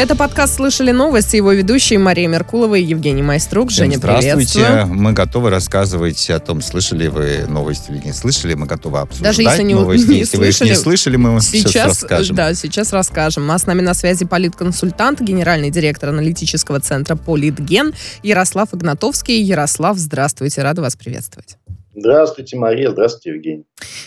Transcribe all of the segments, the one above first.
Это подкаст «Слышали новости». Его ведущие Мария Меркулова и Евгений Майструк. Всем Женя, здравствуйте. Мы готовы рассказывать о том, слышали вы новости или не слышали. Мы готовы обсуждать Даже если не- новости. не если вы их не слышали, слышали, мы вам сейчас, Сейчас, расскажем. да, сейчас расскажем. А с нами на связи политконсультант, генеральный директор аналитического центра «Политген» Ярослав Игнатовский. Ярослав, здравствуйте, рада вас приветствовать. Здравствуйте, Мария. Здравствуйте, Евгений.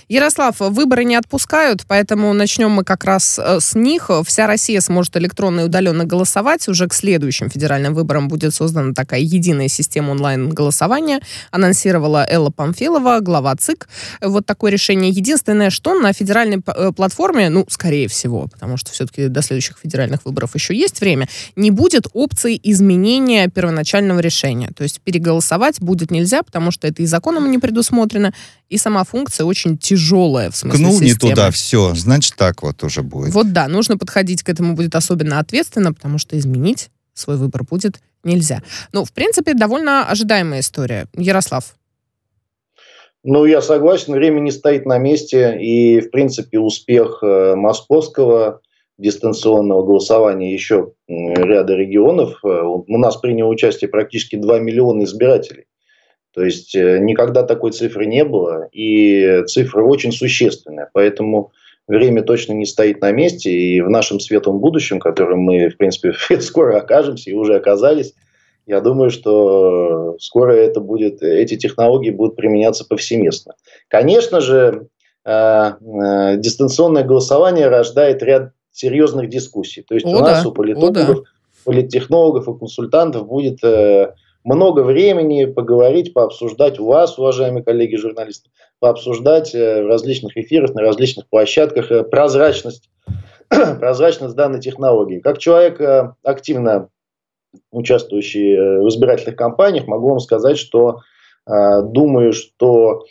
Ярослав, выборы не отпускают, поэтому начнем мы как раз э, с них. Вся Россия сможет электронно и удаленно голосовать. Уже к следующим федеральным выборам будет создана такая единая система онлайн-голосования. Анонсировала Элла Памфилова, глава ЦИК. Вот такое решение. Единственное, что на федеральной э, платформе, ну, скорее всего, потому что все-таки до следующих федеральных выборов еще есть время, не будет опции изменения первоначального решения. То есть переголосовать будет нельзя, потому что это и законом не предусмотрено, и сама функция очень тяжелая в смысле Кнул не системы. туда, все. Значит, так вот уже будет. Вот да, нужно подходить к этому будет особенно ответственно, потому что изменить свой выбор будет нельзя. Ну, в принципе, довольно ожидаемая история. Ярослав. Ну, я согласен, время не стоит на месте, и, в принципе, успех э, московского дистанционного голосования еще ряда регионов. э, У нас приняло участие практически 2 миллиона избирателей. То есть э, никогда такой цифры не было, и цифра очень существенная. Поэтому время точно не стоит на месте, и в нашем светлом будущем, в котором мы, в принципе, скоро окажемся и уже оказались, я думаю, что скоро это будет, эти технологии будут применяться повсеместно. Конечно же, э, э, дистанционное голосование рождает ряд серьезных дискуссий. То есть О, у нас, да. у политологов, политтехнологов и консультантов будет много времени поговорить, пообсуждать вас, уважаемые коллеги журналисты, пообсуждать э, в различных эфирах, на различных площадках э, прозрачность, прозрачность данной технологии. Как человек, э, активно участвующий в избирательных кампаниях, могу вам сказать, что думаю, что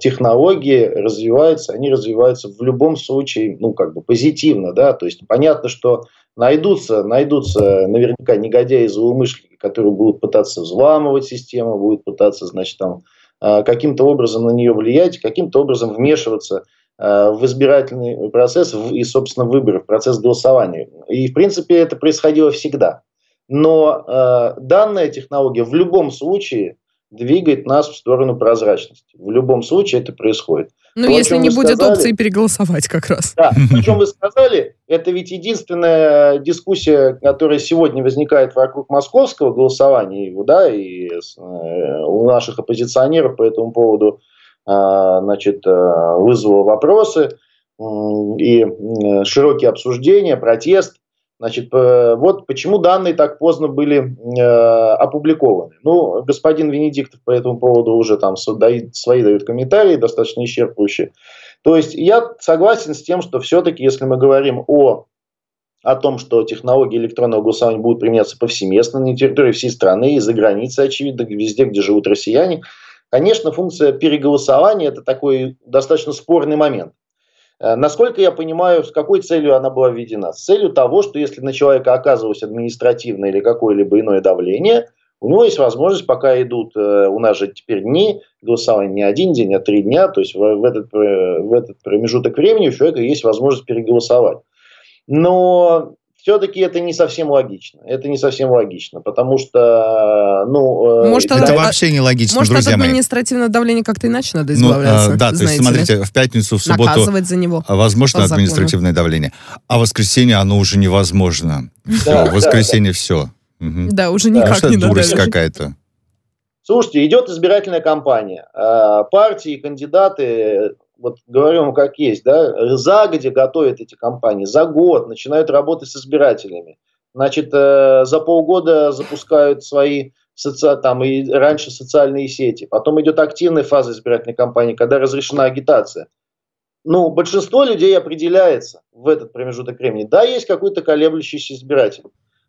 технологии развиваются, они развиваются в любом случае, ну, как бы позитивно, да, то есть понятно, что найдутся, найдутся наверняка негодяи злоумышленники, которые будут пытаться взламывать систему, будут пытаться, значит, там, э, каким-то образом на нее влиять, каким-то образом вмешиваться э, в избирательный процесс и, собственно, выборы, в процесс голосования. И, в принципе, это происходило всегда. Но э, данная технология в любом случае двигает нас в сторону прозрачности. В любом случае это происходит. Ну, То, о если чем не будет сказали- опции переголосовать как раз. Да, причем вы сказали, это ведь единственная дискуссия, которая сегодня возникает вокруг московского голосования, и, да, и э, у наших оппозиционеров по этому поводу а, значит, э, вызвало вопросы и широкие обсуждения, протест. Значит, э, вот почему данные так поздно были э, опубликованы. Ну, господин Венедиктов по этому поводу уже там дает- свои дают комментарии, достаточно исчерпывающие. То есть я согласен с тем, что все-таки, если мы говорим о, о том, что технологии электронного голосования будут применяться повсеместно на территории всей страны и за границей, очевидно, везде, где живут россияне, конечно, функция переголосования – это такой достаточно спорный момент. Э, Насколько я понимаю, с какой целью она была введена? С целью того, что если на человека оказывалось административное или какое-либо иное давление, у него есть возможность, пока идут, э, у нас же теперь дни голосования не один день, а три дня, то есть в, в этот, э, в этот промежуток времени у человека есть возможность переголосовать. Но все-таки это не совсем логично. Это не совсем логично, потому что, ну... э, Может, да, Это А- вообще не логично, Может, от друзья мои. административного давления как-то иначе надо Ну, избавляться? а, да, то есть, знаете ли? смотрите, в пятницу, в субботу Наказывать за него. возможно по закону. административное давление, а в воскресенье оно уже невозможно. Все, Да, в да, воскресенье все. Да, уже Да, никак Что не это дурость какая-то? Слушайте, идет избирательная кампания. Э, Партии, кандидаты, вот говорю вам как есть, да, загодя готовят эти кампании, за год начинают работать с избирателями. Значит, э, за полгода запускают свои соци... там и раньше социальные сети. Потом идет активная фаза избирательной кампании, когда разрешена агитация. Ну, большинство людей определяется в этот промежуток времени. Да, есть какой-то колеблющийся избиратель.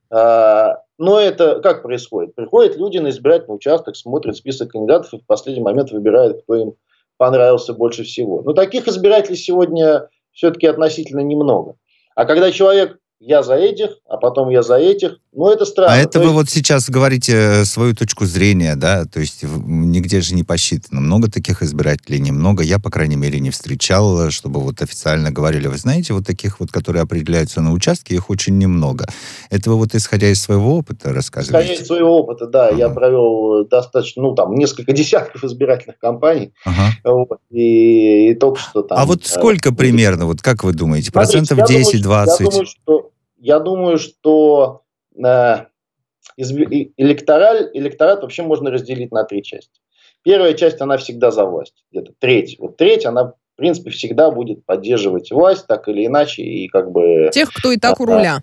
А, Но это как происходит? Приходят люди на избирательный участок, смотрят список кандидатов и в последний момент выбирают, кто им понравился больше всего. Но таких избирателей сегодня все-таки относительно немного. А когда человек я за этих, а потом я за этих, Ну, это странно. А это То вы есть- вот сейчас говорите э, свою точку зрения, да? То есть нигде же не посчитано. Много таких избирателей, немного. Я, по крайней мере, не встречал, чтобы вот официально говорили, вы знаете, вот таких вот, которые определяются на участке, их очень немного. Это вы вот исходя из своего опыта Исходя рассказываете? из своего опыта, да, я Ага. провел достаточно, ну, там, несколько десятков избирательных кампаний, Ага. вот, и, и только что там... А вот э, сколько примерно, вот как вы думаете, Смотрите, процентов я думаю, 10-20? что- Я думаю, что, я думаю, что э, электораль, электорат вообще можно разделить на три части. Первая часть, она всегда за власть, где-то треть. Вот треть, она, в принципе, всегда будет поддерживать власть, так или иначе, и как бы Тех, кто и так у руля.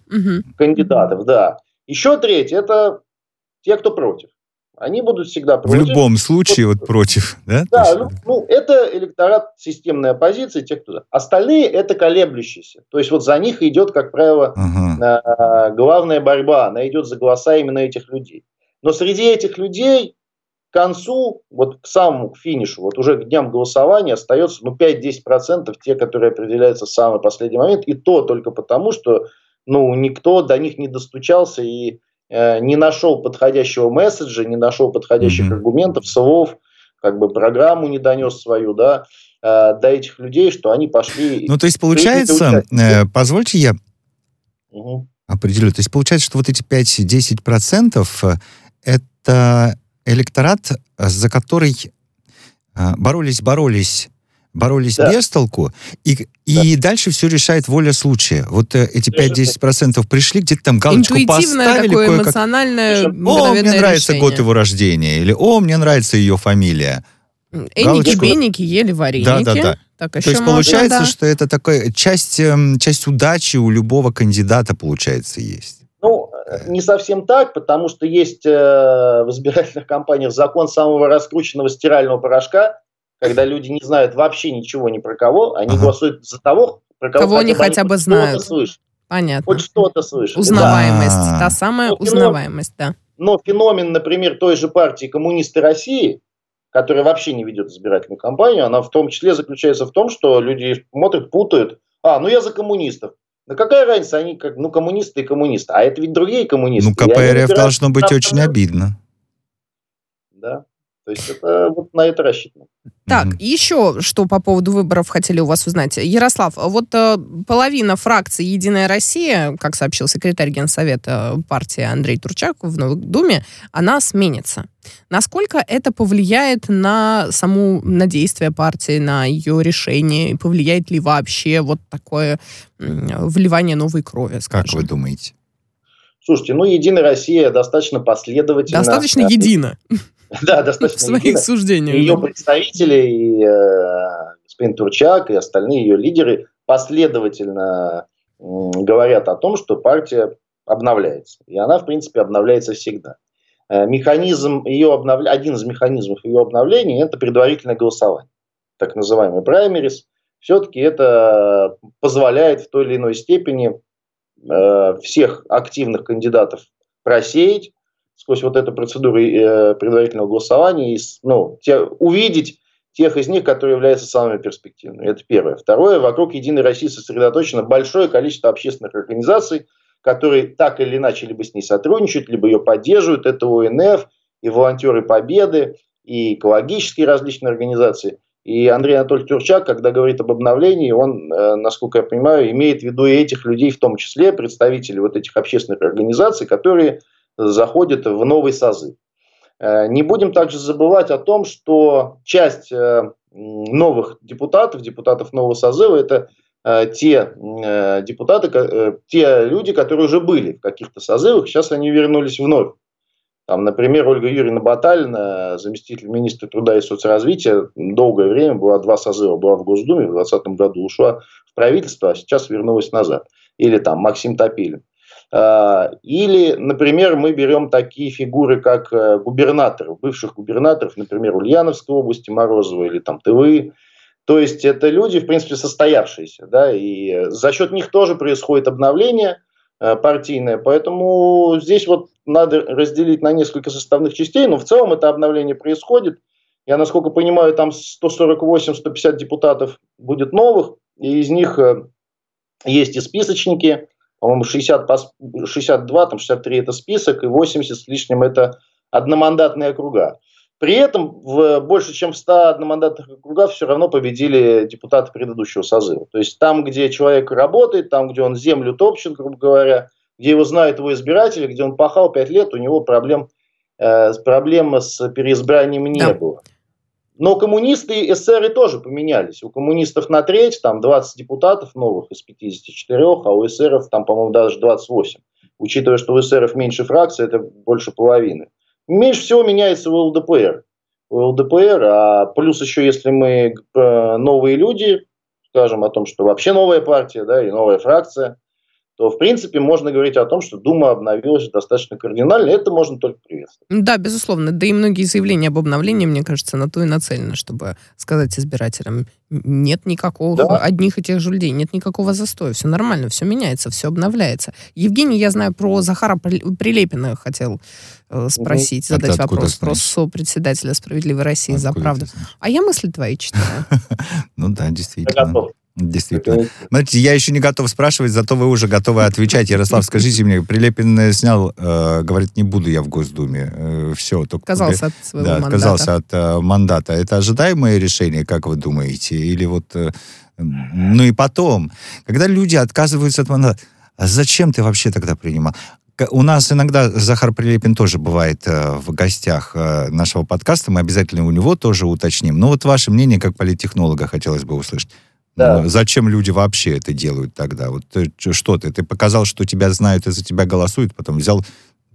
Кандидатов, да. Еще треть, это те, кто против. Они будут всегда В против. любом случае вот против, да? Да, есть- ну, ну, это электорат системной оппозиции, те, кто... Остальные это колеблющиеся. То есть вот за них идет, как правило, Ага. а, главная борьба, она идет за голоса именно этих людей. Но среди этих людей к концу, вот к самому к финишу, вот уже к дням голосования остается ну, 5-10% те, которые определяются в самый последний момент, и то только потому, что ну, никто до них не достучался и э, не нашел подходящего месседжа, не нашел подходящих Мгм. аргументов, слов, как бы программу не донес свою, да, э, до этих людей, что они пошли... Ну, то есть получается, э, позвольте я Мгм. определю. То есть получается, что вот эти 5-10% э, это электорат, э, за который э, боролись, Да. без толку, и, и дальше все решает воля случая. Вот э, эти 5-10% пришли, где-то там галочку Интуитивное поставили, такое кое-как. эмоциональное О, мне нравится решение. год его рождения, или о, мне нравится ее фамилия. Галочку. беники, ели вареники. Да-да-да. Так То еще есть получается, да. что это такая часть, эм, часть удачи у любого кандидата, получается, есть. Ну, э, не совсем так, потому что есть э, в избирательных кампаниях закон самого раскрученного стирального порошка, когда люди не знают вообще ничего ни про кого, они Ага. голосуют за того, про кого Кого они хотя бы знают. Слышат, Понятно. хоть что-то слышат. Узнаваемость. Да. Та самая кино- узнаваемость, да. Но феномен, например, той же партии «Коммунисты России», которая вообще не ведет избирательную кампанию, она в том числе заключается в том, что люди смотрят, путают. А, ну я за коммунистов. Да какая разница, они как, ну, коммунисты и коммунисты. А это ведь другие коммунисты. Ну, КПРФ должно быть очень обидно. Да. То есть это вот на это рассчитано. Так, Мгм. еще что по поводу выборов хотели у вас узнать. Ярослав, вот э, половина фракции «Единая Россия», как сообщил секретарь Генсовета партии Андрей Турчак в Новой Думе, она сменится. Насколько это повлияет на саму, на действие партии, на ее решение? И повлияет ли вообще вот такое м, вливание новой крови, скажем? Как вы думаете? Слушайте, ну, Единая Россия достаточно последовательно... Достаточно едино Да, в достаточно своих едино. суждениях. Ее представители, и э, господин Турчак, и остальные ее лидеры последовательно м, говорят о том, что партия обновляется. И она, в принципе, обновляется всегда. Э, Механизм ее обновля... Один из механизмов ее обновления – это предварительное голосование, так называемый праймерис. Все-таки это позволяет в той или иной степени э, всех активных кандидатов просеять сквозь вот эту процедуру э, предварительного голосования и ну, те, увидеть тех из них, которые являются самыми перспективными. Это первое. Второе. Вокруг Единой России сосредоточено большое количество общественных организаций, которые так или иначе либо с ней сотрудничают, либо ее поддерживают. Это ОНФ, и волонтеры Победы, и экологические различные организации. И Андрей Анатольевич Турчак, когда говорит об обновлении, он, э, насколько я понимаю, имеет в виду и этих людей, в том числе представителей вот этих общественных организаций, которые заходят в новый созыв. Э, Не будем также забывать о том, что часть э, новых депутатов, депутатов нового созыва, это э, те депутаты, те люди, которые уже были в каких-то созывах, сейчас они вернулись вновь. Там, например, Ольга Юрьевна Баталина, заместитель министра труда и соцразвития, долгое время была два созыва, была в Госдуме, в 2020 году ушла в правительство, а сейчас вернулась назад. Или там Максим Топилин. А, Или, например, мы берем такие фигуры, как э, губернаторов, бывших губернаторов, например, Ульяновской области, Морозова или там Тывы. То есть это люди, в принципе, состоявшиеся, да, и за счет них тоже происходит обновление э, партийное, поэтому здесь вот надо разделить на несколько составных частей, но в целом это обновление происходит. Я, насколько понимаю, там 148-150 депутатов будет новых, и из них э, есть и списочники, по-моему, 60, 62, там 63 это список, и 80 с лишним это одномандатные округа. При этом в больше чем в 100 одномандатных округах все равно победили депутаты предыдущего созыва. То есть там, где человек работает, там, где он землю топчет, грубо говоря, где его знают его избиратели, где он пахал 5 лет, у него проблем, э, проблем с переизбранием не да. было. Но коммунисты и эсеры тоже поменялись. У коммунистов на треть, там 20 депутатов новых из 54, а у эсеров там, по-моему, даже 28. Учитывая, что у эсеров меньше фракций, это больше половины. Меньше всего меняется в ЛДПР. В ЛДПР, а плюс еще, если мы э, новые люди, скажем о том, что вообще новая партия, да, и новая фракция, то, в принципе, можно говорить о том, что Дума обновилась достаточно кардинально, это можно только приветствовать. Да, безусловно. Да и многие заявления об обновлении, мне кажется, на то и нацелены, чтобы сказать избирателям, нет никакого да. одних и тех же людей, нет никакого застоя, все нормально, все меняется, все обновляется. Евгений, я знаю, про Захара Прилепина хотел э, спросить, угу. задать вопрос про сопредседателя «Справедливой России» Откуда за правду. А я мысли твои читаю. Ну да, действительно. Действительно. Знаете, я еще не готов спрашивать, зато вы уже готовы отвечать. Ярослав, скажите мне, Прилепин снял, э, говорит, не буду я в Госдуме. Э, все. Только, отказался от своего да, мандата. отказался от э, мандата. Это ожидаемое решение, как вы думаете? Или вот... Э, ну и потом, когда люди отказываются от мандата, а зачем ты вообще тогда принимал? У нас иногда Захар Прилепин тоже бывает э, в гостях э, нашего подкаста. Мы обязательно у него тоже уточним. Но вот ваше мнение как политтехнолога хотелось бы услышать. Да. Зачем люди вообще это делают тогда? Вот ты, что ты? Ты показал, что тебя знают и за тебя голосуют, потом взял...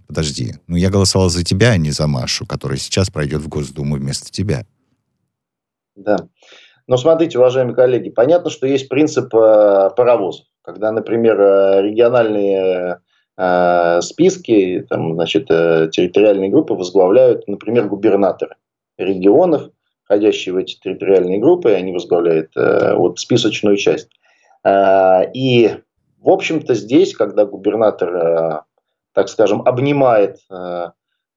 Подожди, ну я голосовал за тебя, а не за Машу, которая сейчас пройдет в Госдуму вместо тебя. Да. Но смотрите, уважаемые коллеги, понятно, что есть принцип э, паровозов. Когда, например, э, региональные э, списки, там, значит, э, территориальные группы возглавляют, например, губернаторы регионов, входящие в эти территориальные группы, они возглавляют э, вот списочную часть. Э, и, в общем-то, здесь, когда губернатор, э, так скажем, обнимает э,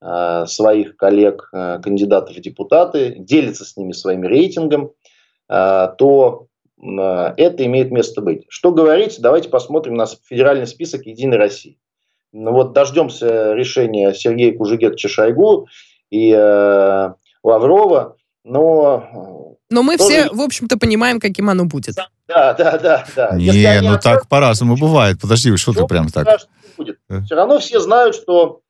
э, своих коллег, э, кандидатов в депутаты, делится с ними своим рейтингом, э, то э, это имеет место быть. Что говорить, давайте посмотрим на федеральный список «Единой России». Ну, вот дождемся решения Сергея Кужегетовича Шойгу и э, Лаврова, но... Но мы тоже... все, в общем-то, понимаем, каким оно будет. Да, да, да. да. Не, ну так по-разному бывает. Подожди, что ты прям так... Будет. Э? Все равно все знают, что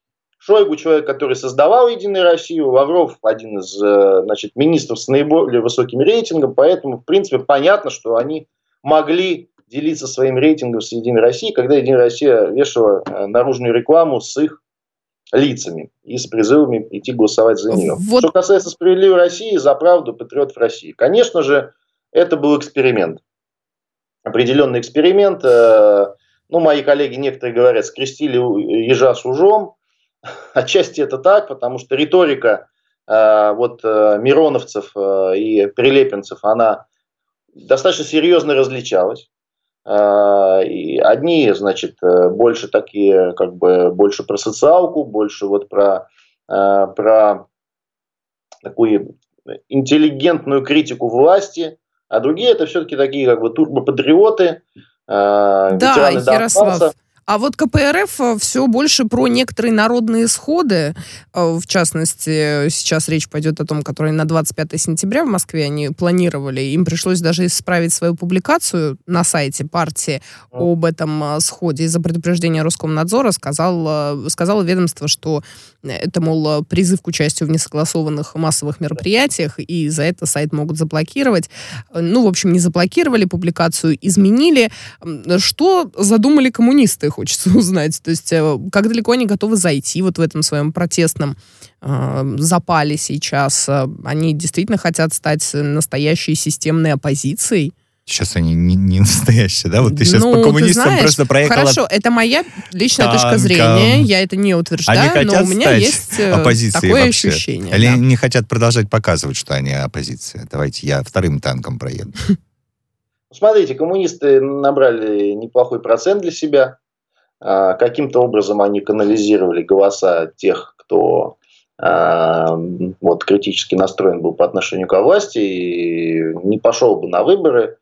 Шойгу человек, который создавал Единую Россию, Лавров один из э, значит, министров с наиболее высоким рейтингом, поэтому, в принципе, понятно, что они могли делиться своим рейтингом с Единой Россией, когда Единая Россия вешала э, наружную рекламу с их лицами и с призывами идти голосовать за нее. Вот. Что касается справедливой России, за правду патриотов России. Конечно же, это был эксперимент. Определенный эксперимент. Э, ну, мои коллеги некоторые говорят, скрестили ежа с ужом. Отчасти это так, потому что риторика э, вот э, мироновцев и прилепинцев, она достаточно серьезно различалась. А, и одни, значит, э, больше такие, как бы, больше про социалку, больше вот про, а, про такую интеллигентную критику власти, а другие это все-таки такие, как бы, турбопатриоты, а, да, Ярослав, а вот КПРФ э, все больше про некоторые народные сходы. Э, в частности, сейчас речь пойдет о том, которые на 25 сентября в Москве они планировали. Им пришлось даже исправить свою публикацию на сайте партии об этом э, сходе. Из-за предупреждения Роскомнадзора сказал, сказало ведомство, что это, мол, призыв к участию в несогласованных массовых мероприятиях, и за это сайт могут заблокировать. Ну, в общем, не заблокировали публикацию, изменили. Что задумали коммунисты? Хочется узнать. То есть э, как далеко они готовы зайти вот в этом своем протестном э, запале сейчас? Э, они действительно хотят стать настоящей системной оппозицией? Сейчас они не, не настоящие, да? Вот ты сейчас ну, по коммунистам знаешь, просто проехала... Хорошо, это моя личная танком. точка зрения, я это не утверждаю, они но у меня есть такое вообще. ощущение. Или да. не хотят продолжать показывать, что они оппозиция? Давайте я вторым танком проеду. Смотрите, коммунисты набрали неплохой процент для себя. А, каким-то образом они канализировали голоса тех, кто а, вот, критически настроен был по отношению к власти и не пошел бы на выборы.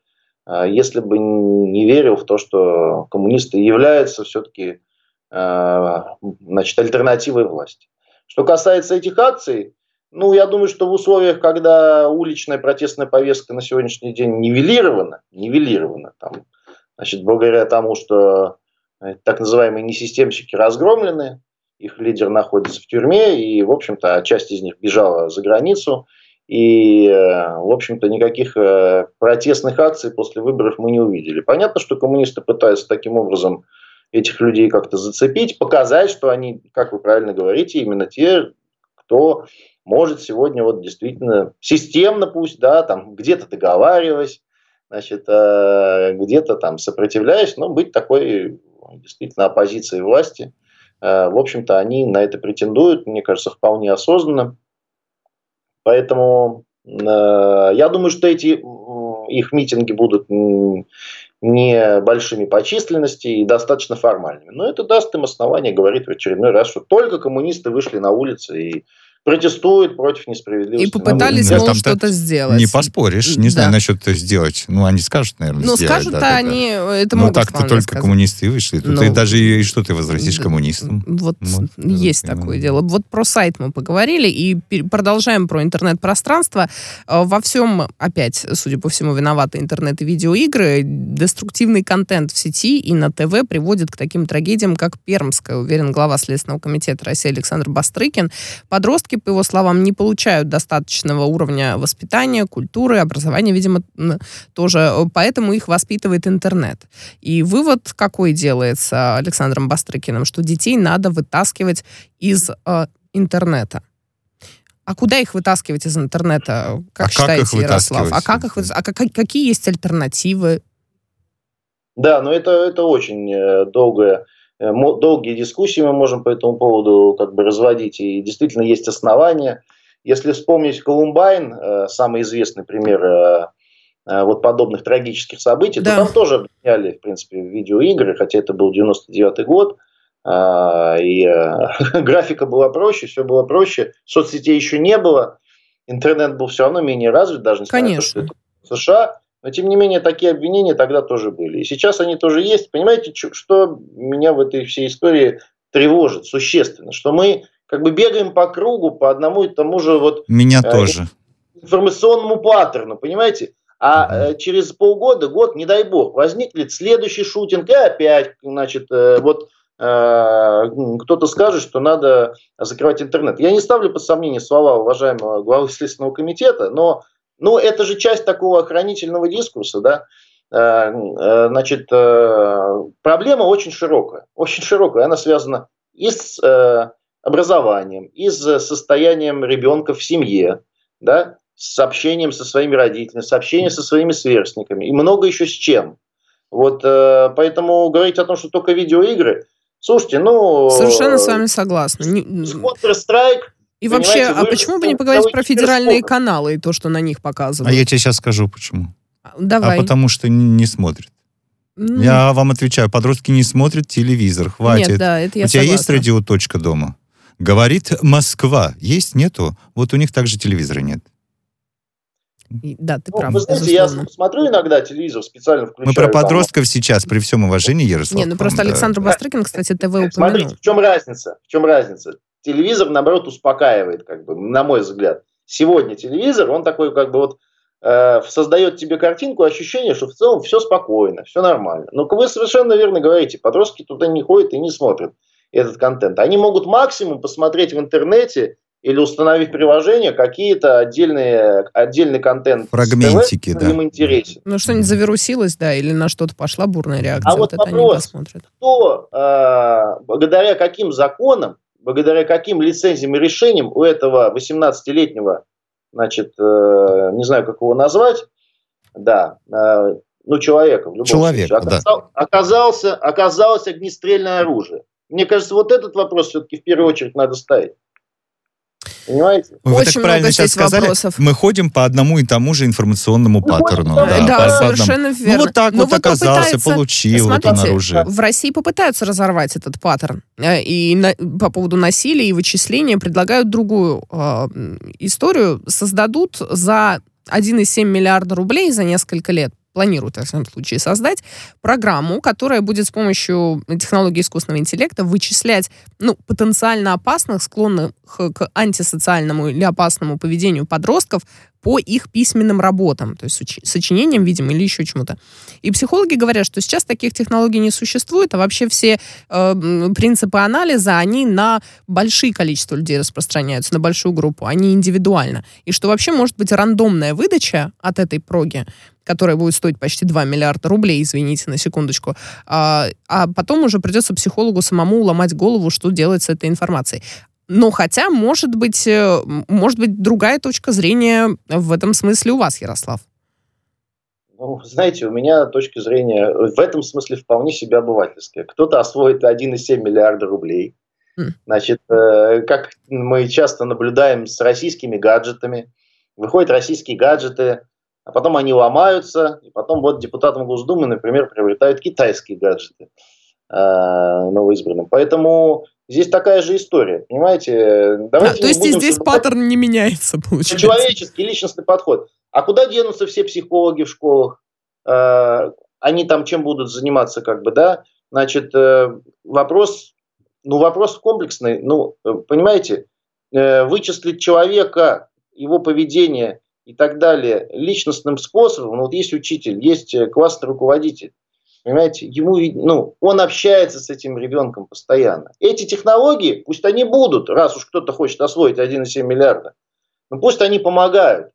если бы не верил в то, что коммунисты являются все-таки значит, альтернативой власти. Что касается этих акций, ну, я думаю, что в условиях, когда уличная протестная повестка на сегодняшний день нивелирована, нивелирована, там, значит, благодаря тому, что так называемые несистемщики разгромлены, их лидер находится в тюрьме, и, в общем-то, часть из них бежала за границу, и, э, в общем-то, никаких э, протестных акций после выборов мы не увидели. Понятно, что коммунисты пытаются таким образом этих людей как-то зацепить, показать, что они, как вы правильно говорите, именно те, кто может сегодня вот действительно системно пусть, да, там где-то договариваясь, значит, э, где-то там сопротивляясь, но быть такой действительно оппозицией власти. Э, в общем-то, они на это претендуют, мне кажется, вполне осознанно. Поэтому э, я думаю, что эти их митинги будут не большими по численности и достаточно формальными. Но это даст им основание говорить в очередной раз, что только коммунисты вышли на улицы и протестуют против несправедливости. И попытались, мол, что-то сделать. Не поспоришь. Не да. знаю насчет это сделать. Ну, они скажут, наверное, Ну, сделать, скажут, да, они да. это ну, могут так-то только сказать. коммунисты вышли. Тут ну, и даже и что ты возразишь коммунистам? Вот, вот есть такое дело. Вот про сайт мы поговорили и продолжаем про интернет-пространство. Э, во всем, опять, судя по всему, виноваты интернет и видеоигры. Деструктивный контент в сети и на ТВ приводит к таким трагедиям, как Пермская, уверен глава Следственного комитета России Александр Бастрыкин. Подростки подростки, по его словам, не получают достаточного уровня воспитания, культуры, образования, видимо, тоже. Поэтому их воспитывает интернет. И вывод какой делается Александром Бастрыкиным, что детей надо вытаскивать из э, интернета. А куда их вытаскивать из интернета, как а считаете, как Ярослав? А как их А как, какие есть альтернативы? Да, но это, это очень э, долгая Э, долгие дискуссии мы можем по этому поводу как бы разводить, и действительно есть основания. Если вспомнить Колумбайн, э, самый известный пример э, вот подобных трагических событий, да. то там тоже объясняли, в принципе, видеоигры, хотя это был 99 год, и графика была проще, все было проще, соцсетей еще не было, интернет был все равно менее развит, даже несмотря Конечно. на то, что это США. Но, тем не менее, такие обвинения тогда тоже были. И сейчас они тоже есть. Понимаете, что меня в этой всей истории тревожит существенно? Что мы как бы бегаем по кругу, по одному и тому же вот... Меня э, тоже. Информационному паттерну, понимаете? А э, через полгода, год, не дай бог, возникнет следующий шутинг, и опять, значит, э, вот э, кто-то скажет, что надо закрывать интернет. Я не ставлю под сомнение слова уважаемого главы Следственного комитета, но ну, это же часть такого охранительного дискурса, да. Э, э, значит, э, проблема очень широкая, очень широкая. Она связана и с образованием, и с состоянием ребенка в семье, да, с общением со своими родителями, с общением со своими сверстниками и много еще с чем. Вот поэтому говорить о том, что только видеоигры, слушайте, ну... Совершенно с вами согласна. Counter-Strike и вообще, а почему бы не поговорить про федеральные каналы и то, что на них показывают? А я тебе сейчас скажу, почему. Давай. А потому что не, не смотрят. Mm. Я вам отвечаю, подростки не смотрят телевизор, хватит. Нет, да, это я У тебя согласна. есть радиоточка дома? Говорит Москва. Есть, нету? Вот у них также телевизора нет. Да, ты ну, прав. Вы знаете, безусловно. я смотрю иногда телевизор, специально включаю. Мы про подростков там. сейчас, при всем уважении, Ярослав. Не, ну просто да. Александр Бастрыкин, кстати, ТВ упомянул. Смотрите, в чем разница? В чем разница? Телевизор, наоборот, успокаивает, как бы, на мой взгляд. Сегодня телевизор, он такой, как бы, вот, э, создает тебе картинку, ощущение, что в целом все спокойно, все нормально. Но вы совершенно верно говорите, подростки туда не ходят и не смотрят этот контент. Они могут максимум посмотреть в интернете или установить приложение какие-то отдельные, отдельный контент. Фрагментики, ТВ, да. Им интересен. Ну, что-нибудь завирусилось, да, или на что-то пошла бурная реакция. А вот, вот вопрос, кто, э, благодаря каким законам благодаря каким лицензиям и решениям у этого 18-летнего, значит, э, не знаю, как его назвать, да, э, ну, человека в любом Человек, случае, оказал, да. оказался, оказалось огнестрельное оружие. Мне кажется, вот этот вопрос все-таки в первую очередь надо ставить. Понимаете? Вы Очень так правильно сейчас сказали. Вопросов. Мы ходим по одному и тому же информационному Мы паттерну. Да, да, да по, совершенно по верно. Ну вот так Но вот, вот оказался, получил смотрите, вот он оружие. В России попытаются разорвать этот паттерн. Э, и на, по поводу насилия и вычисления предлагают другую э, историю. Создадут за 1,7 миллиарда рублей за несколько лет планируют, в этом случае, создать программу, которая будет с помощью технологии искусственного интеллекта вычислять ну, потенциально опасных, склонных к антисоциальному или опасному поведению подростков по их письменным работам, то есть сочинениям, видимо, или еще чему-то. И психологи говорят, что сейчас таких технологий не существует, а вообще все э, принципы анализа, они на большие количество людей распространяются, на большую группу, они индивидуально. И что вообще может быть рандомная выдача от этой проги, которая будет стоить почти 2 миллиарда рублей, извините, на секундочку, а, а потом уже придется психологу самому ломать голову, что делать с этой информацией. Но хотя, может быть, э, может быть, другая точка зрения в этом смысле у вас, Ярослав. Ну, знаете, у меня точка зрения в этом смысле вполне себе обывательская. Кто-то освоит 1,7 миллиарда рублей. Mm. Значит, э, как мы часто наблюдаем с российскими гаджетами, выходят российские гаджеты, а потом они ломаются, и потом вот депутатам Госдумы, например, приобретают китайские гаджеты э, новоизбранным. Поэтому Здесь такая же история, понимаете? Давайте а, то есть здесь паттерн не меняется, получается. Человеческий, личностный подход. А куда денутся все психологи в школах? Э, они там чем будут заниматься, как бы, да? Значит, э, вопрос, ну, вопрос комплексный. Ну, э, понимаете, вычислить человека, его поведение и так далее личностным способом, ну, вот есть учитель, есть классный руководитель. Понимаете, ему, ну, он общается с этим ребенком постоянно. Эти технологии, пусть они будут, раз уж кто-то хочет освоить 1,7 миллиарда, ну пусть они помогают.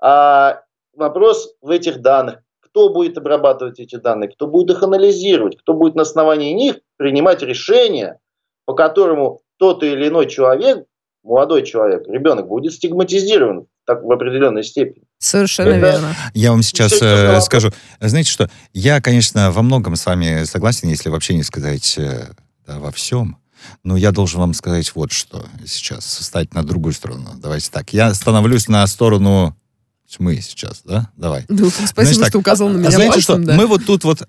А вопрос в этих данных. Кто будет обрабатывать эти данные, кто будет их анализировать, кто будет на основании них принимать решения, по которому тот или иной человек, молодой человек, ребенок будет стигматизирован так, в определенной степени. Совершенно Это... верно. Я вам сейчас э, скажу. Знаете что, я, конечно, во многом с вами согласен, если вообще не сказать э, да, во всем. Но я должен вам сказать вот что сейчас, стать на другую сторону. Давайте так. Я становлюсь на сторону мы сейчас, да? Давай. Ну, спасибо, Значит, что указал на меня Знаете пальцем, что? Да. Мы вот тут вот...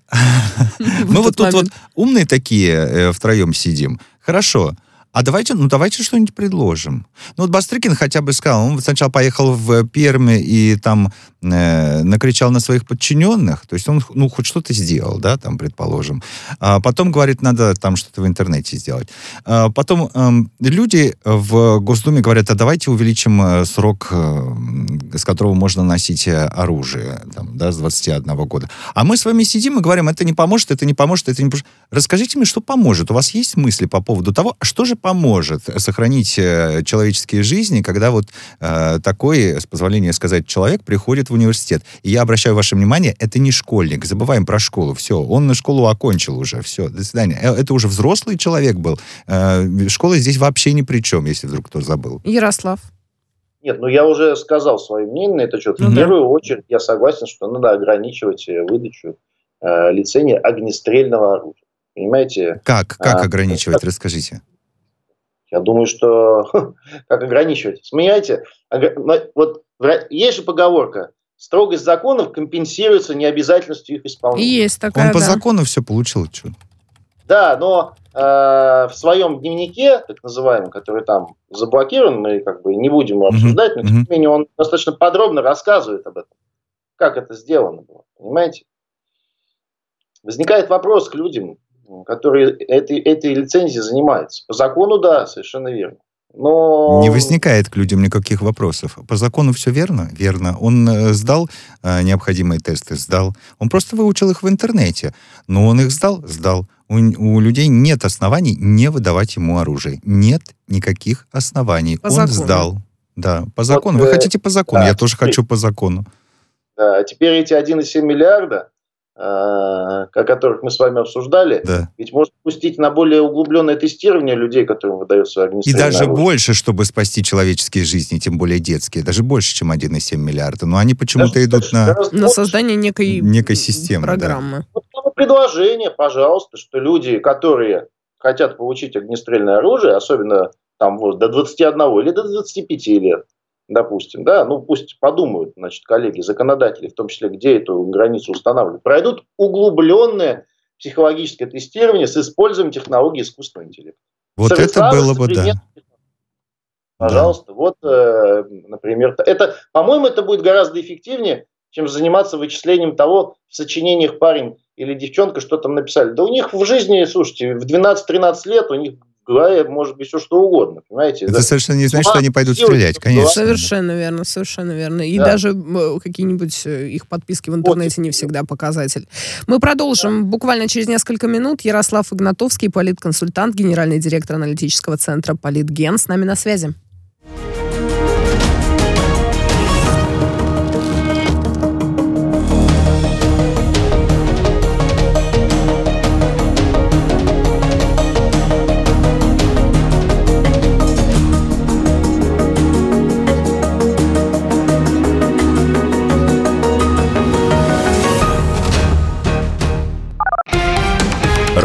мы вот тут вот умные такие э, втроем сидим. Хорошо а давайте, ну давайте что-нибудь предложим. Ну вот Бастрыкин хотя бы сказал, он сначала поехал в Пермь и там э, накричал на своих подчиненных, то есть он, ну, хоть что-то сделал, да, там, предположим. А потом говорит, надо там что-то в интернете сделать. А потом э, люди в Госдуме говорят, а давайте увеличим э, срок, э, с которого можно носить э, оружие, там, да, с 21 года. А мы с вами сидим и говорим, это не поможет, это не поможет, это не поможет. Расскажите мне, что поможет. У вас есть мысли по поводу того, что же поможет сохранить э, человеческие жизни, когда вот э, такой, с позволения сказать, человек приходит в университет. И я обращаю ваше внимание, это не школьник, забываем про школу, все, он на школу окончил уже, все, до свидания. Э, это уже взрослый человек был. Э, школа здесь вообще ни при чем, если вдруг кто забыл. Ярослав. Нет, ну я уже сказал свое мнение на это счет. Ну, в да. первую очередь я согласен, что надо ограничивать э, выдачу э, лицензии огнестрельного оружия. Понимаете? Как? Как а, ограничивать? Как, Расскажите. Я думаю, что как ограничивать? Понимаете, вот есть же поговорка, строгость законов компенсируется необязательностью их исполнения. Есть такая, Он по да. закону все получил, что? Да, но э, в своем дневнике, так называемом, который там заблокирован, мы как бы не будем его обсуждать, но тем не менее он достаточно подробно рассказывает об этом, как это сделано было, понимаете? Возникает вопрос к людям, которые этой, этой лицензией занимаются. По закону, да, совершенно верно. Но... Не возникает к людям никаких вопросов. По закону все верно? Верно. Он э, сдал э, необходимые тесты? Сдал. Он просто выучил их в интернете. Но он их сдал? Сдал. У, у людей нет оснований не выдавать ему оружие. Нет никаких оснований. По он закону. сдал. Да, по закону. Вот, Вы э, хотите по закону? Да, Я тоже теперь, хочу по закону. Да, теперь эти 1,7 миллиарда о которых мы с вами обсуждали, да. ведь можно пустить на более углубленное тестирование людей, которым выдается огнестрельное И даже оружие. больше, чтобы спасти человеческие жизни, тем более детские, даже больше, чем 1,7 миллиарда. Но они почему-то даже, идут на... На создание некой, некой системы. Программы. Да. Вот предложение, пожалуйста, что люди, которые хотят получить огнестрельное оружие, особенно там вот, до 21 или до 25 лет, допустим, да, ну пусть подумают, значит, коллеги, законодатели, в том числе, где эту границу устанавливают, пройдут углубленное психологическое тестирование с использованием технологий искусственного интеллекта. Вот это было бы, да. Пожалуйста, да. вот, э, например, это, по-моему, это будет гораздо эффективнее, чем заниматься вычислением того, в сочинениях парень или девчонка что там написали. Да у них в жизни, слушайте, в 12-13 лет у них голове может быть все что угодно, понимаете? Это да? совершенно не значит, что они пойдут стрелять, конечно. Совершенно верно, совершенно верно. И да. даже какие-нибудь э, их подписки в интернете не всегда показатель. Мы продолжим да. буквально через несколько минут. Ярослав Игнатовский, политконсультант, генеральный директор аналитического центра «Политген» с нами на связи.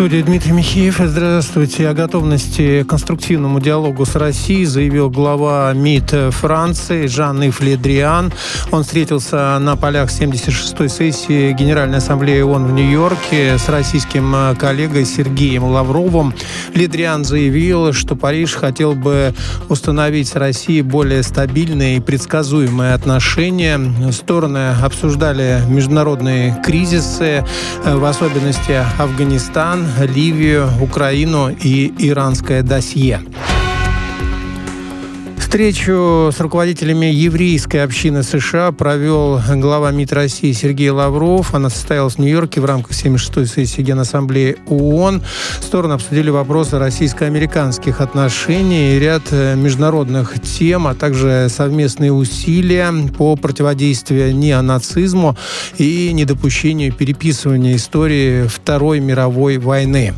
студии Дмитрий Михеев. Здравствуйте. О готовности к конструктивному диалогу с Россией заявил глава МИД Франции Жан-Ив Ледриан. Он встретился на полях 76-й сессии Генеральной Ассамблеи ООН в Нью-Йорке с российским коллегой Сергеем Лавровым. Ледриан заявил, что Париж хотел бы установить с Россией более стабильные и предсказуемые отношения. Стороны обсуждали международные кризисы, в особенности Афганистан, Ливию, Украину и иранское досье. Встречу с руководителями еврейской общины США провел глава МИД России Сергей Лавров. Она состоялась в Нью-Йорке в рамках 76-й сессии Генассамблеи ООН. Стороны обсудили вопросы российско-американских отношений ряд э, международных тем, а также совместные усилия по противодействию неонацизму и недопущению переписывания истории Второй мировой войны.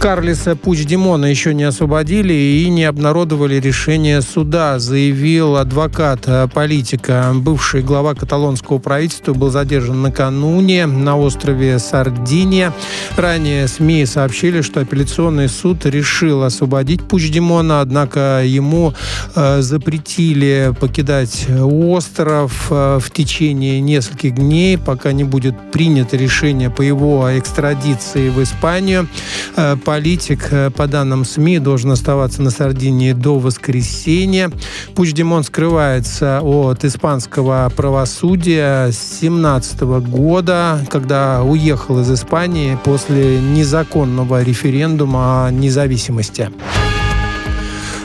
Карлиса Пуч-Димона еще не освободили и не обнародовали решение суда, заявил адвокат э, политика. Бывший глава каталонского правительства был задержан накануне на острове Сардиния. Ранее СМИ сообщили, что апелляционный суд решил освободить Пуч-Димона, однако ему э, запретили покидать остров э, в течение нескольких дней, пока не будет принято решение по его экстрадиции в Испанию. Э, политик, э, по данным СМИ, должен оставаться на Сардинии до воскресенья. Пучдемон скрывается от испанского правосудия с 17 года, когда уехал из Испании после незаконного референдума о независимости.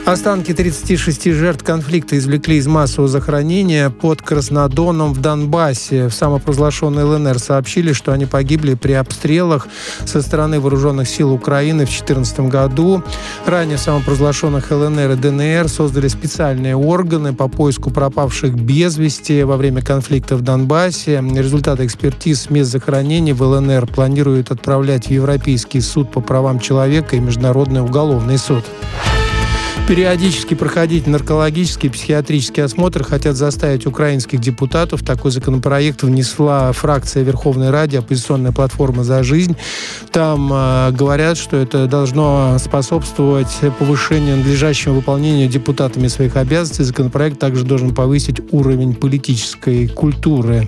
Останки 36 жертв конфликта извлекли из массового захоронения под Краснодоном в Донбассе. В самопровозглашенной ЛНР сообщили, что они погибли при обстрелах со стороны вооруженных сил Украины в 2014 году. Ранее в самопровозглашенных ЛНР и ДНР создали специальные органы по поиску пропавших без вести во время конфликта в Донбассе. Результаты экспертиз мест захоронений в ЛНР планируют отправлять в Европейский суд по правам человека и Международный уголовный суд. Периодически проходить наркологический и психиатрический осмотр хотят заставить украинских депутатов. Такой законопроект внесла фракция Верховной Ради, оппозиционная платформа «За жизнь». Там э, говорят, что это должно способствовать повышению надлежащего выполнения депутатами своих обязанностей. Законопроект также должен повысить уровень политической культуры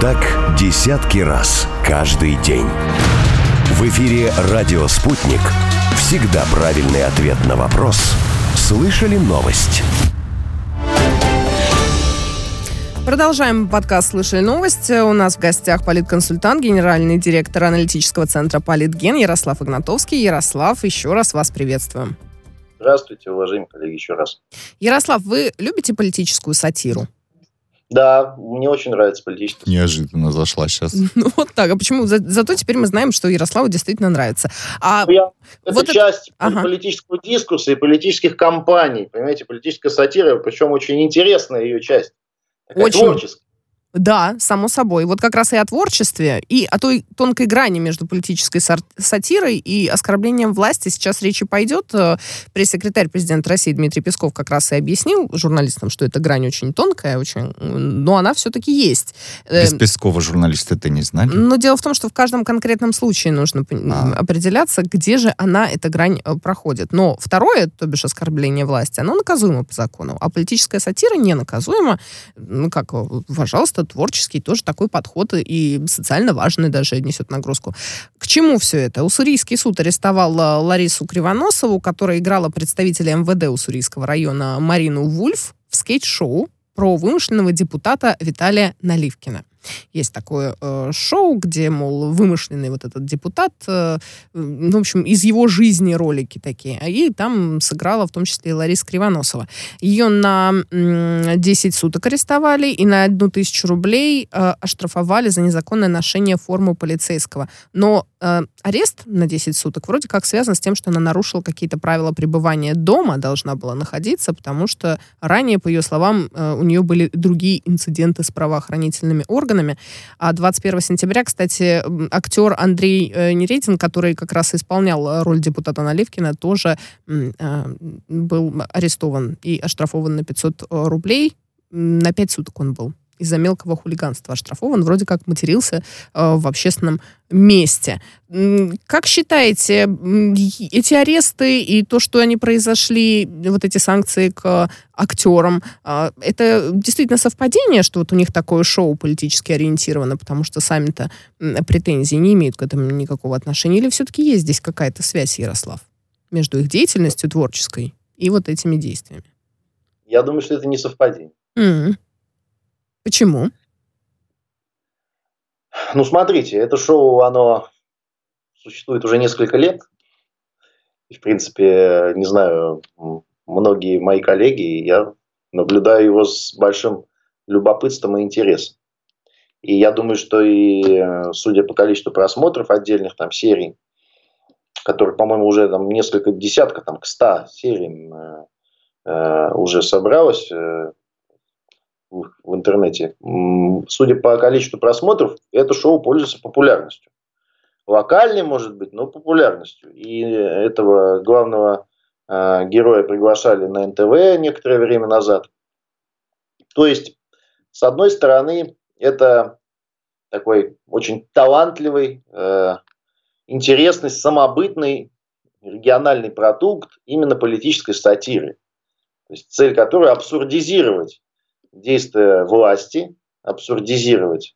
Так десятки раз каждый день. В эфире «Радио Спутник». Всегда правильный ответ на вопрос. Слышали новость? Продолжаем подкаст «Слышали новость». У нас в гостях политконсультант, генеральный директор аналитического центра «Политген» Ярослав Игнатовский. Ярослав, еще раз вас приветствуем. Здравствуйте, уважаемые коллеги, еще раз. Ярослав, вы любите политическую сатиру? Да, мне очень нравится политическая. Неожиданно зашла сейчас. Ну вот так. А почему? За, зато теперь мы знаем, что Ярославу действительно нравится. А ну, я, это вот часть это... ага. политического дискурса и политических кампаний. Понимаете, политическая сатира, причем очень интересная ее часть. Такая очень. Творческая. Да, само собой. Вот как раз и о творчестве, и о той тонкой грани между политической сатирой и оскорблением власти сейчас речи пойдет. Э, пресс-секретарь президента России Дмитрий Песков как раз и объяснил журналистам, что эта грань очень тонкая, очень, но она все-таки есть. Э, Без Пескова журналисты это не знали? Но дело в том, что в каждом конкретном случае нужно а. определяться, где же она, эта грань, э, проходит. Но второе, то бишь оскорбление власти, оно наказуемо по закону, а политическая сатира не наказуема. Ну как, пожалуйста, просто творческий тоже такой подход и социально важный даже несет нагрузку. К чему все это? Уссурийский суд арестовал э, Ларису Кривоносову, которая играла представителя МВД Уссурийского района Марину Вульф в скейт-шоу про вымышленного депутата Виталия Наливкина. Есть такое э, шоу, где, мол, вымышленный вот этот депутат, э, в общем, из его жизни ролики такие. И там сыграла в том числе и Лариса Кривоносова. Ее на э, 10 суток арестовали и на одну тысячу рублей э, оштрафовали за незаконное ношение формы полицейского. Но э, арест на 10 суток вроде как связан с тем, что она нарушила какие-то правила пребывания дома, должна была находиться, потому что ранее, по ее словам, э, у нее были другие инциденты с правоохранительными органами, органами. А 21 сентября, кстати, актер Андрей э, Нередин, который как раз исполнял э, роль депутата Наливкина, тоже э, был арестован и оштрафован на 500 рублей. На 5 суток он был из-за мелкого хулиганства оштрафован, вроде как матерился э, в общественном месте. Как считаете, эти аресты и то, что они произошли, вот эти санкции к актерам, э, это действительно совпадение, что вот у них такое шоу политически ориентировано, потому что сами-то претензий не имеют к этому никакого отношения, или все-таки есть здесь какая-то связь, Ярослав, между их деятельностью творческой и вот этими действиями? Я думаю, что это не совпадение. Mm-hmm. Почему? Ну, смотрите, это шоу, оно существует уже несколько лет. И, в принципе, не знаю, многие мои коллеги, я наблюдаю его с большим любопытством и интересом. И я думаю, что и судя по количеству просмотров отдельных там серий, которые, по-моему, уже там несколько десятков, там к ста сериям э, э, уже собралось, э, в интернете, судя по количеству просмотров, это шоу пользуется популярностью. Локальной, может быть, но популярностью. И этого главного э, героя приглашали на НТВ некоторое время назад. То есть, с одной стороны, это такой очень талантливый, э, интересный, самобытный региональный продукт именно политической сатиры. То есть цель которой абсурдизировать действия власти, абсурдизировать.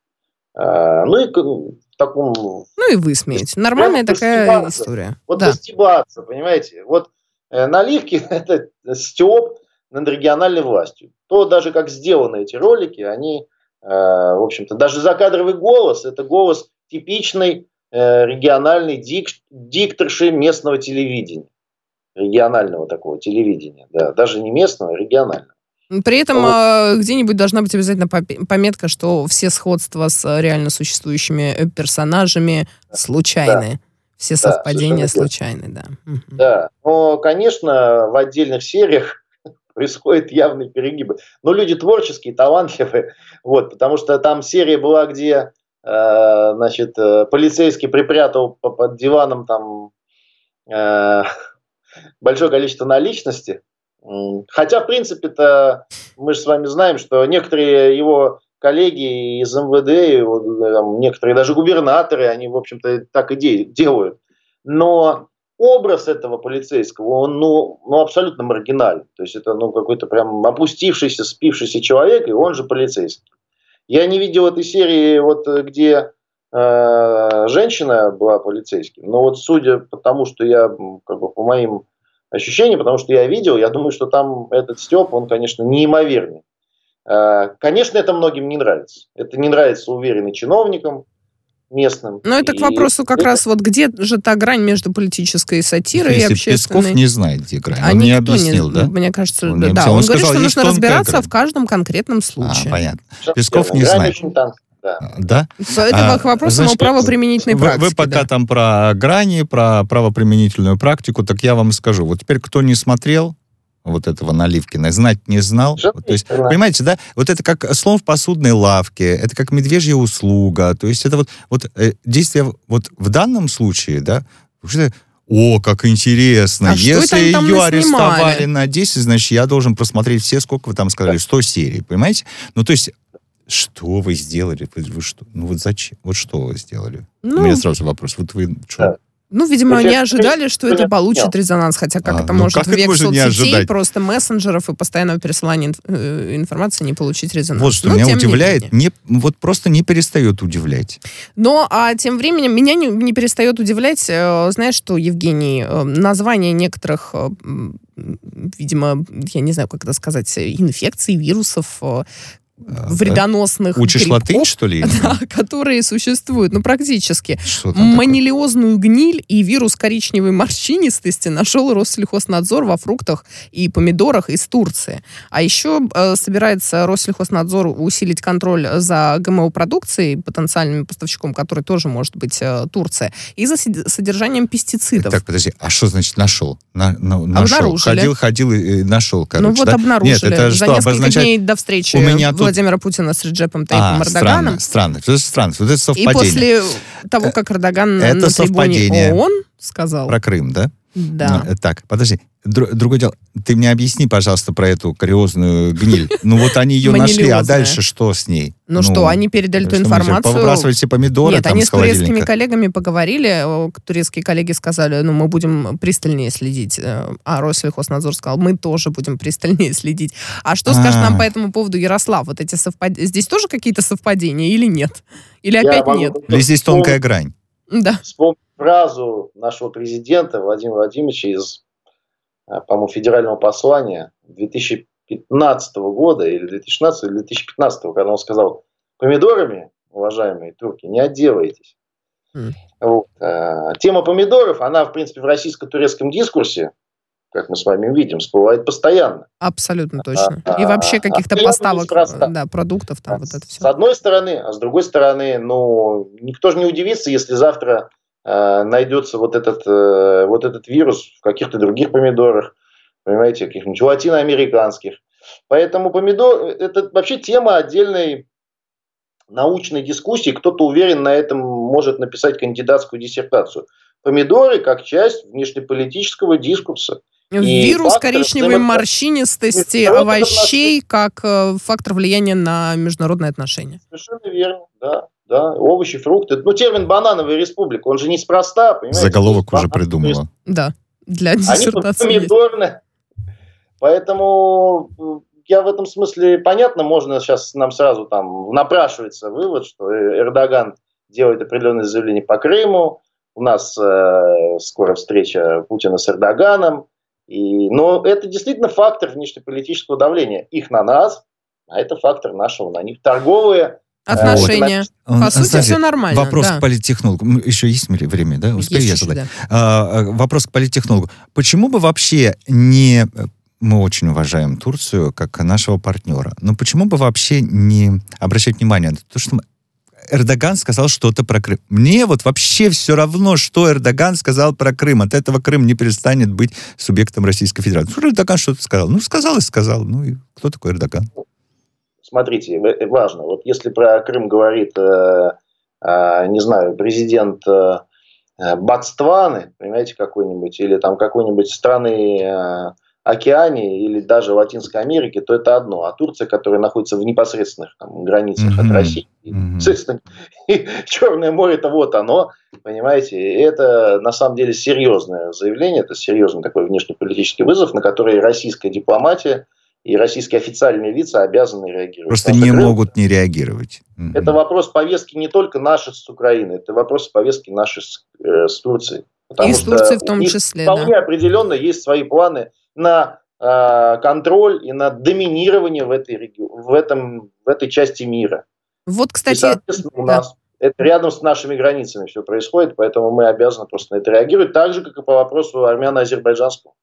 А, ну и в таком... Ну и высмеять. Нормальная такая история. Вот да. постебаться, понимаете? Вот э, наливки – это степ над региональной властью. То даже как сделаны эти ролики, они, э, в общем-то, даже закадровый голос – это голос типичной э, региональной дик, дикторши местного телевидения. Регионального такого телевидения. Да. Даже не местного, а регионального. При этом вот. А, где-нибудь должна быть обязательно пометка, что все сходства с а, реально существующими э, персонажами случайны. Да. Все совпадения да, случайны, да. Да, но, конечно, в отдельных сериях происходят явные перегибы. Но люди творческие, талантливые, вот, потому что там серия была, где, э, значит, э, полицейский припрятал под диваном там э, большое количество наличности, Хотя, в принципе-то, мы же с вами знаем, что некоторые его коллеги из МВД, вот, там, некоторые даже губернаторы, они, в общем-то, так и де- делают. Но образ этого полицейского, он ну, ну, абсолютно маргинальный. То есть это ну, какой-то прям опустившийся, спившийся человек, и он же полицейский. Я не видел этой серии, вот, где э, женщина была полицейским, но вот судя по тому, что я, как бы, по моим ощущение, потому что я видел, я думаю, что там этот Степ, он, конечно, неимоверный. А, конечно, это многим не нравится. Это не нравится уверенным чиновникам местным. Но это и... к вопросу как это... раз вот где же та грань между политической сатирой Если и общественной. Песков не знает, где грань. А он не объяснил, не, да? Мне кажется, он, да. Он, он сказал, говорит, что нужно разбираться грань. в каждом конкретном случае. А, понятно. Песков не знает. Очень да. да? Это а, к вопросу значит, правоприменительной вы, практики. Вы пока да. там про грани, про правоприменительную практику, так я вам скажу. Вот теперь, кто не смотрел, вот этого Наливкина, знать не знал. Что Вот, то есть, именно? понимаете, да? Вот это как слон в посудной лавке, это как медвежья услуга. То есть это вот, вот э, действие вот в данном случае, да, о, как интересно. А Если ее наснимали? арестовали на 10, значит, я должен просмотреть все, сколько вы там сказали, 100 серий, понимаете? Ну, то есть, что вы сделали? Вы, вы что? Ну, вот зачем? Вот что вы сделали? У Ну, меня сразу вопрос. Вот вы что? Да. Ну, видимо, не ожидали, что это получит резонанс, хотя как А, это ну может как в век соцсетей, просто мессенджеров и постоянного пересылания э, информации не получить резонанс. Вот что Но, меня не удивляет, не, вот просто не перестает удивлять. Но а тем временем меня не, не перестает удивлять, э, знаешь, что, Евгений, э, название некоторых, э, видимо, я не знаю, как это сказать, инфекций, вирусов, вредоносных Учишь грибков, латынь, что ли? да, которые существуют, ну, практически. Там такое? Манилиозную гниль и вирус коричневой морщинистости нашел Россельхознадзор во фруктах и помидорах из Турции. А еще э, собирается Россельхознадзор усилить контроль за ГМО-продукцией, потенциальным поставщиком, который тоже может быть э, Турция, и за содержанием пестицидов. Так, подожди, а что значит нашел? На, на- нашел. Обнаружили. Ходил, ходил и, нашел, короче, ну вот да? обнаружили Нет, это за что, несколько обозначает... дней до встречи У меня тут- Владимира Путина с Реджепом Таипом А, Эрдоганом. странно, странно. Это странно. Вот это И совпадение. после того, как Эрдоган Это на трибуне совпадение. ООН сказал, Про Крым, да? Да, Ну, э, Так, подожди. Дру- другое дело. Ты мне объясни, пожалуйста, про эту кариозную гниль. Ну вот они ее нашли, а дальше что с ней? Ну, что, они передали эту сейчас, информацию. Повыбрасывать все помидоры Нет, там они с турецкими коллегами поговорили. Турецкие коллеги сказали, ну, мы будем пристальнее следить. Э, А Россельхознадзор сказал, мы тоже будем пристальнее следить. А что скажет нам А. по этому поводу Ярослав? Вот эти совпадения. Здесь тоже какие-то совпадения или нет? Или опять нет? Или здесь тонкая грань? Да. вспомнить фразу нашего президента Владимира Владимировича из, а, по-моему, федерального послания 2015 года, или 2016, или 2015, когда он сказал, помидорами, уважаемые турки, не отделаетесь. М. Вот. а, Тема помидоров, она, в принципе, в российско-турецком дискурсе, как мы с вами видим, всплывает постоянно. Абсолютно точно. А, И вообще каких-то а, поставок да, продуктов, там вот это С все. одной стороны, а с другой стороны, ну, никто же не удивится, если завтра э, найдется вот этот, э, вот этот вирус в каких-то других помидорах, понимаете, каких-нибудь латиноамериканских. Поэтому помидор, это вообще тема отдельной научной дискуссии. Кто-то уверен на этом может написать кандидатскую диссертацию. Помидоры как часть внешнеполитического дискурса. И Вирус коричневой морщинистости овощей как э, фактор влияния на международные отношения. Совершенно верно, да. Да, овощи, фрукты. Ну, термин «банановая республика», он же неспроста, понимаете? Заголовок уже придумала. Да, для Они диссертации есть. помидорные. Поэтому м, я в этом смысле, понятно, можно сейчас нам сразу там напрашивается вывод, что э, Эрдоган делает определенные заявления по Крыму, у нас э, скоро встреча Путина с Эрдоганом, и, но это действительно фактор внешнеполитического давления. Их на нас, а это фактор нашего на них. Торговые Отношения. Он- По сути, Кстати, все нормально. Вопрос да. к политтехнологу. Еще есть время, да? Успею Есть я задать? да. А, а, вопрос к политтехнологу. Почему бы вообще не... Мы очень уважаем Турцию как нашего партнера. Но почему бы вообще не обращать внимание на то, что Эрдоган сказал что-то про Крым. Мне вот вообще все равно, что Эрдоган сказал про Крым. От этого Крым не перестанет быть субъектом Российской Федерации. Ну, Эрдоган что-то сказал. Ну, сказал и сказал. Ну, и кто такой Эрдоган? смотрите, в- важно, вот если про Крым говорит, э, э, не знаю, президент э, э, Ботсваны, понимаете, какой-нибудь, или там какой-нибудь страны Океании или даже Латинской Америки, то это одно. А Турция, которая находится в непосредственных там, границах Мгм. от России, Мгм. естественно, Черное море это вот оно, понимаете, и это на самом деле серьезное заявление, это серьезный такой внешнеполитический вызов, на который российская дипломатия и российские официальные лица обязаны реагировать. Просто Потому не Крым- могут не реагировать. Мгм. Это вопрос повестки не только нашей с Украины, это вопрос повестки нашей с, э, с Турцией. Потому И с Турцией в том числе, Вполне определенно есть свои планы на э, контроль и на доминирование в этой, реги- в этом, в этой части мира. Вот, и, кстати, соответственно, у да. нас это рядом с нашими границами все происходит, поэтому мы обязаны просто на это реагировать, так же, как и по вопросу армяно-азербайджанского.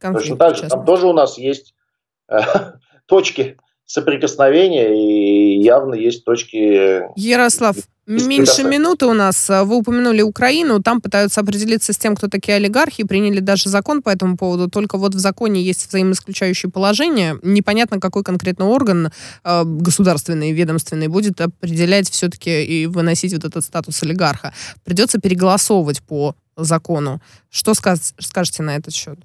Точно так же, там тоже у нас есть э, точки, соприкосновения, и явно есть точки... Ярослав, меньше минуты у нас. Вы упомянули Украину, там пытаются определиться с тем, кто такие олигархи, приняли даже закон по этому поводу, только вот в законе есть взаимоисключающие положения. Непонятно, какой конкретно орган э, государственный, ведомственный будет определять все-таки и выносить вот этот статус олигарха. Придется переголосовывать по закону. Что сказ скажете на этот счет?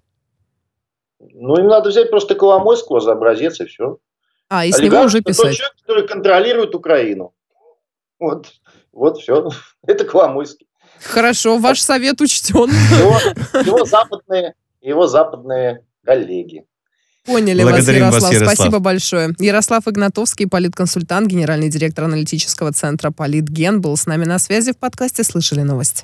Ну, им надо взять просто Коломойского за образец, и все. А, и с него уже писать. Тот человек, который контролирует Украину. Вот, вот все. Это Коломойский. Хорошо, ваш совет учтен. Его, его, западные, его западные коллеги. Поняли Благодарим вас, Ярослав. вас, Ярослав. Спасибо большое. Ярослав Игнатовский, политконсультант, генеральный директор аналитического центра «Политген» был с нами на связи в подкасте «Слышали новость».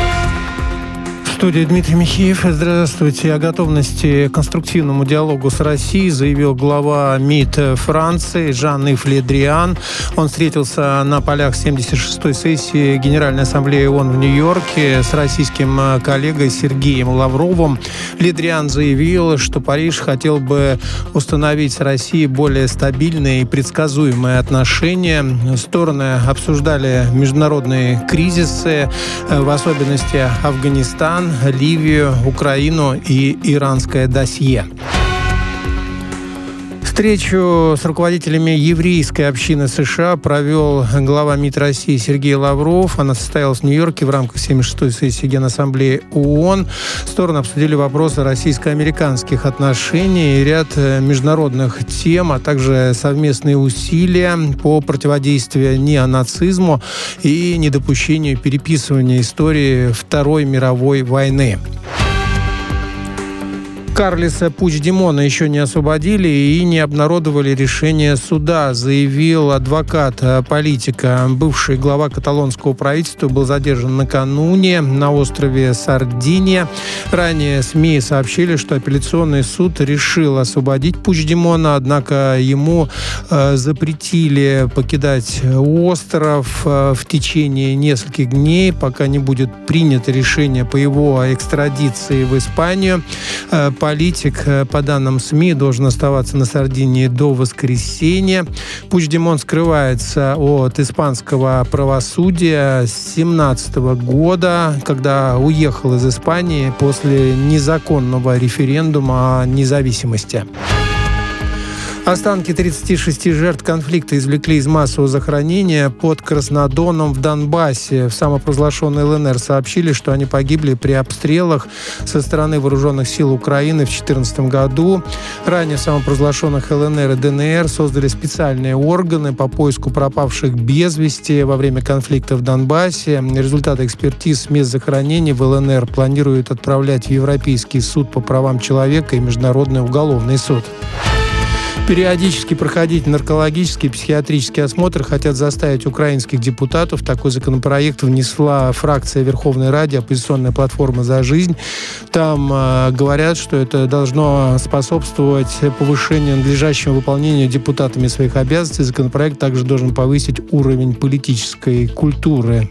студии Дмитрий Михеев. Здравствуйте. О готовности к конструктивному диалогу с Россией заявил глава МИД Франции Жан-Ив Ледриан. Он встретился на полях 76-й сессии Генеральной Ассамблеи ООН в Нью-Йорке с российским коллегой Сергеем Лавровым. Ледриан заявил, что Париж хотел бы установить с Россией более стабильные и предсказуемые отношения. Стороны обсуждали международные кризисы, в особенности Афганистан, Ливию, Украину и иранское досье. Встречу с руководителями еврейской общины США провел глава МИД России Сергей Лавров. Она состоялась в Нью-Йорке в рамках 76-й сессии Генассамблеи ООН. Стороны обсудили вопросы российско-американских отношений ряд э, международных тем, а также совместные усилия по противодействию неонацизму и недопущению переписывания истории Второй мировой войны. Карлиса Пучдемона еще не освободили и не обнародовали решение суда, заявил адвокат э, политика. Бывший глава каталонского правительства был задержан накануне на острове Сардиния. Ранее СМИ сообщили, что апелляционный суд решил освободить Пучдемона, однако ему э, запретили покидать остров э, в течение нескольких дней, пока не будет принято решение по его экстрадиции в Испанию. Э, политик, э, по данным СМИ, должен оставаться на Сардинии до воскресенья. Пучдемон скрывается от испанского правосудия с 17 года, когда уехал из Испании после незаконного референдума о независимости. Останки 36 жертв конфликта извлекли из массового захоронения под Краснодоном в Донбассе. В самопровозглашенной ЛНР сообщили, что они погибли при обстрелах со стороны вооруженных сил Украины в 2014 году. Ранее в самопровозглашенных ЛНР и ДНР создали специальные органы по поиску пропавших без вести во время конфликта в Донбассе. Результаты экспертиз мест захоронений в ЛНР планируют отправлять в Европейский суд по правам человека и Международный уголовный суд периодически проходить наркологический и психиатрический осмотр хотят заставить украинских депутатов. Такой законопроект внесла фракция Верховной Ради, оппозиционная платформа «За жизнь». Там э, говорят, что это должно способствовать повышению надлежащего выполнения депутатами своих обязанностей. Законопроект также должен повысить уровень политической культуры